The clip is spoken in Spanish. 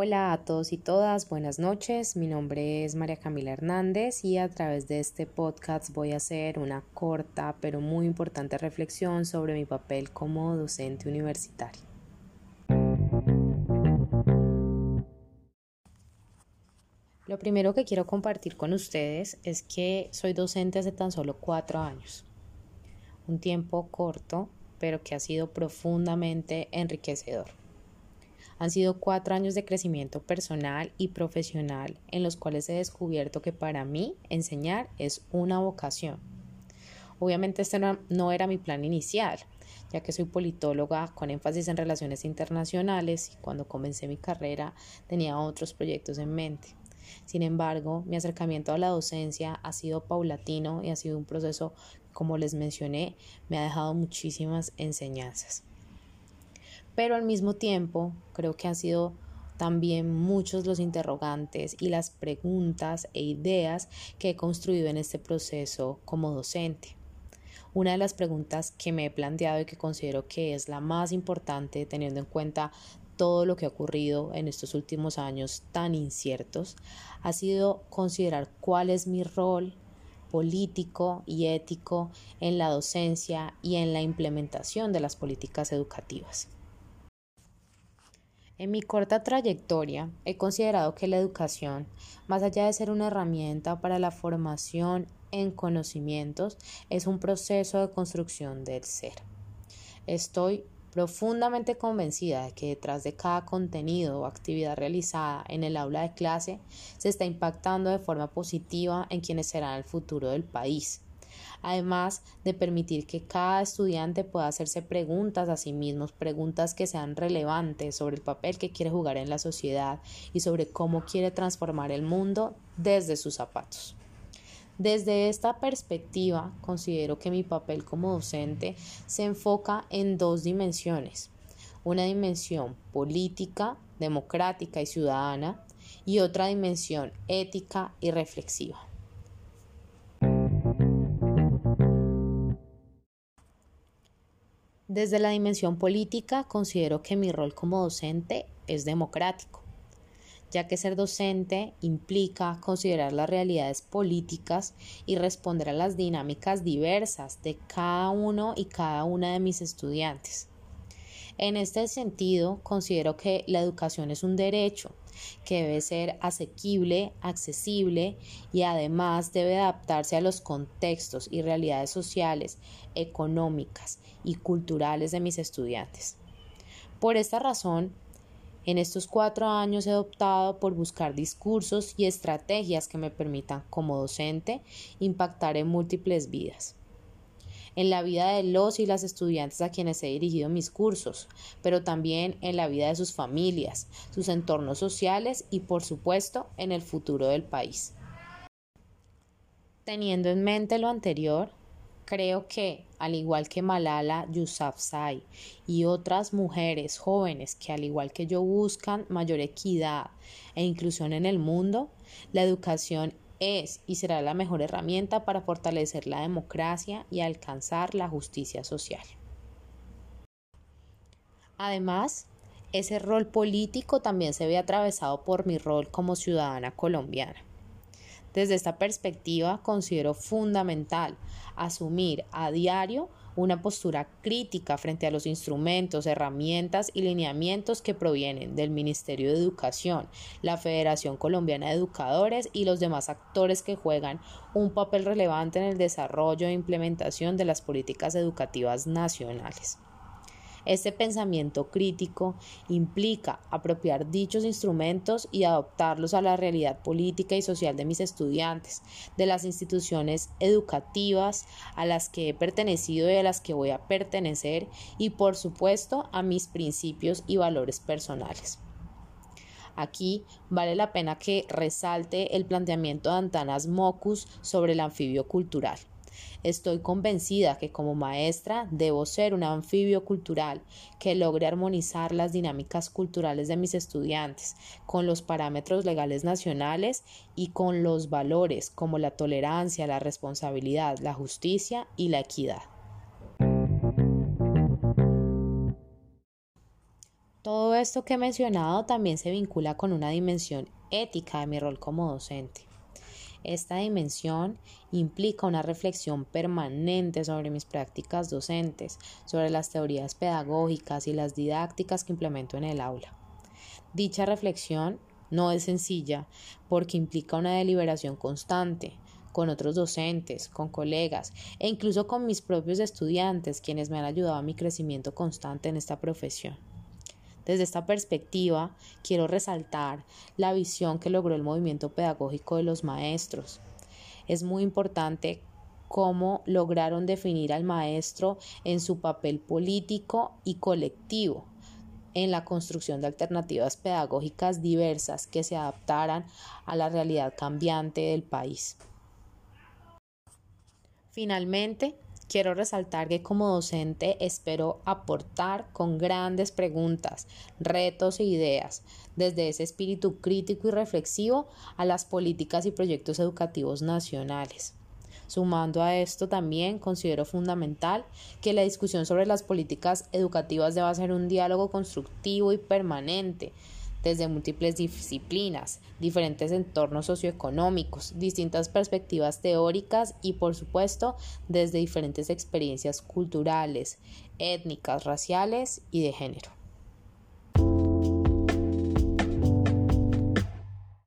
Hola a todos y todas, buenas noches. Mi nombre es María Camila Hernández y a través de este podcast voy a hacer una corta pero muy importante reflexión sobre mi papel como docente universitario. Lo primero que quiero compartir con ustedes es que soy docente hace tan solo cuatro años. Un tiempo corto, pero que ha sido profundamente enriquecedor. Han sido cuatro años de crecimiento personal y profesional en los cuales he descubierto que para mí enseñar es una vocación. Obviamente este no, era mi plan inicial, ya que soy politóloga con énfasis en relaciones internacionales y cuando comencé mi carrera tenía otros proyectos en mente. Sin embargo, mi acercamiento a la docencia ha sido paulatino y ha sido un proceso, como les mencioné, me ha dejado muchísimas enseñanzas pero al mismo tiempo creo que han sido también muchos los interrogantes y las preguntas e ideas que he construido en este proceso como docente. Una de las preguntas que me he planteado y que considero que es la más importante teniendo en cuenta todo lo que ha ocurrido en estos últimos años tan inciertos ha sido considerar cuál es mi rol político y ético en la docencia y en la implementación de las políticas educativas. En mi corta trayectoria he considerado que la educación, más allá de ser una herramienta para la formación en conocimientos, es un proceso de construcción del ser. Estoy profundamente convencida de que detrás de cada contenido o actividad realizada en el aula de clase se está impactando de forma positiva en quienes serán el futuro del país además de permitir que cada estudiante pueda hacerse preguntas a sí mismos, preguntas que sean relevantes sobre el papel que quiere jugar en la sociedad y sobre cómo quiere transformar el mundo desde sus zapatos. Desde esta perspectiva, considero que mi papel como docente se enfoca en dos dimensiones. Una dimensión política, democrática y ciudadana y otra dimensión ética y reflexiva. Desde la dimensión política, considero que mi rol como docente es democrático, ya que ser docente implica considerar las realidades políticas y responder a las dinámicas diversas de cada uno y cada una de mis estudiantes. En este sentido, considero que la educación es un derecho que debe ser asequible, accesible y además debe adaptarse a los contextos y realidades sociales, económicas y culturales de mis estudiantes. Por esta razón, en estos cuatro años he optado por buscar discursos y estrategias que me permitan, como docente, impactar en múltiples vidas en la vida de los y las estudiantes a quienes he dirigido mis cursos, pero también en la vida de sus familias, sus entornos sociales y por supuesto en el futuro del país. Teniendo en mente lo anterior, creo que, al igual que Malala Yousafzai y otras mujeres jóvenes que al igual que yo buscan mayor equidad e inclusión en el mundo, la educación es y será la mejor herramienta para fortalecer la democracia y alcanzar la justicia social. Además, ese rol político también se ve atravesado por mi rol como ciudadana colombiana. Desde esta perspectiva, considero fundamental asumir a diario una postura crítica frente a los instrumentos, herramientas y lineamientos que provienen del Ministerio de Educación, la Federación Colombiana de Educadores y los demás actores que juegan un papel relevante en el desarrollo e implementación de las políticas educativas nacionales. Este pensamiento crítico implica apropiar dichos instrumentos y adoptarlos a la realidad política y social de mis estudiantes, de las instituciones educativas a las que he pertenecido y a las que voy a pertenecer y por supuesto a mis principios y valores personales. Aquí vale la pena que resalte el planteamiento de Antanas Mocus sobre el anfibio cultural. Estoy convencida que como maestra debo ser un anfibio cultural que logre armonizar las dinámicas culturales de mis estudiantes con los parámetros legales nacionales y con los valores como la tolerancia, la responsabilidad, la justicia y la equidad. Todo esto que he mencionado también se vincula con una dimensión ética de mi rol como docente. Esta dimensión implica una reflexión permanente sobre mis prácticas docentes, sobre las teorías pedagógicas y las didácticas que implemento en el aula. Dicha reflexión no es sencilla porque implica una deliberación constante con otros docentes, con colegas e incluso con mis propios estudiantes, quienes me han ayudado a mi crecimiento constante en esta profesión. Desde esta perspectiva, quiero resaltar la visión que logró el movimiento pedagógico de los maestros. Es muy importante cómo lograron definir al maestro en su papel político y colectivo en la construcción de alternativas pedagógicas diversas que se adaptaran a la realidad cambiante del país. Finalmente, Quiero resaltar que como docente espero aportar con grandes preguntas, retos e ideas, desde ese espíritu crítico y reflexivo a las políticas y proyectos educativos nacionales. Sumando a esto también considero fundamental que la discusión sobre las políticas educativas deba ser un diálogo constructivo y permanente desde múltiples disciplinas, diferentes entornos socioeconómicos, distintas perspectivas teóricas y por supuesto desde diferentes experiencias culturales, étnicas, raciales y de género.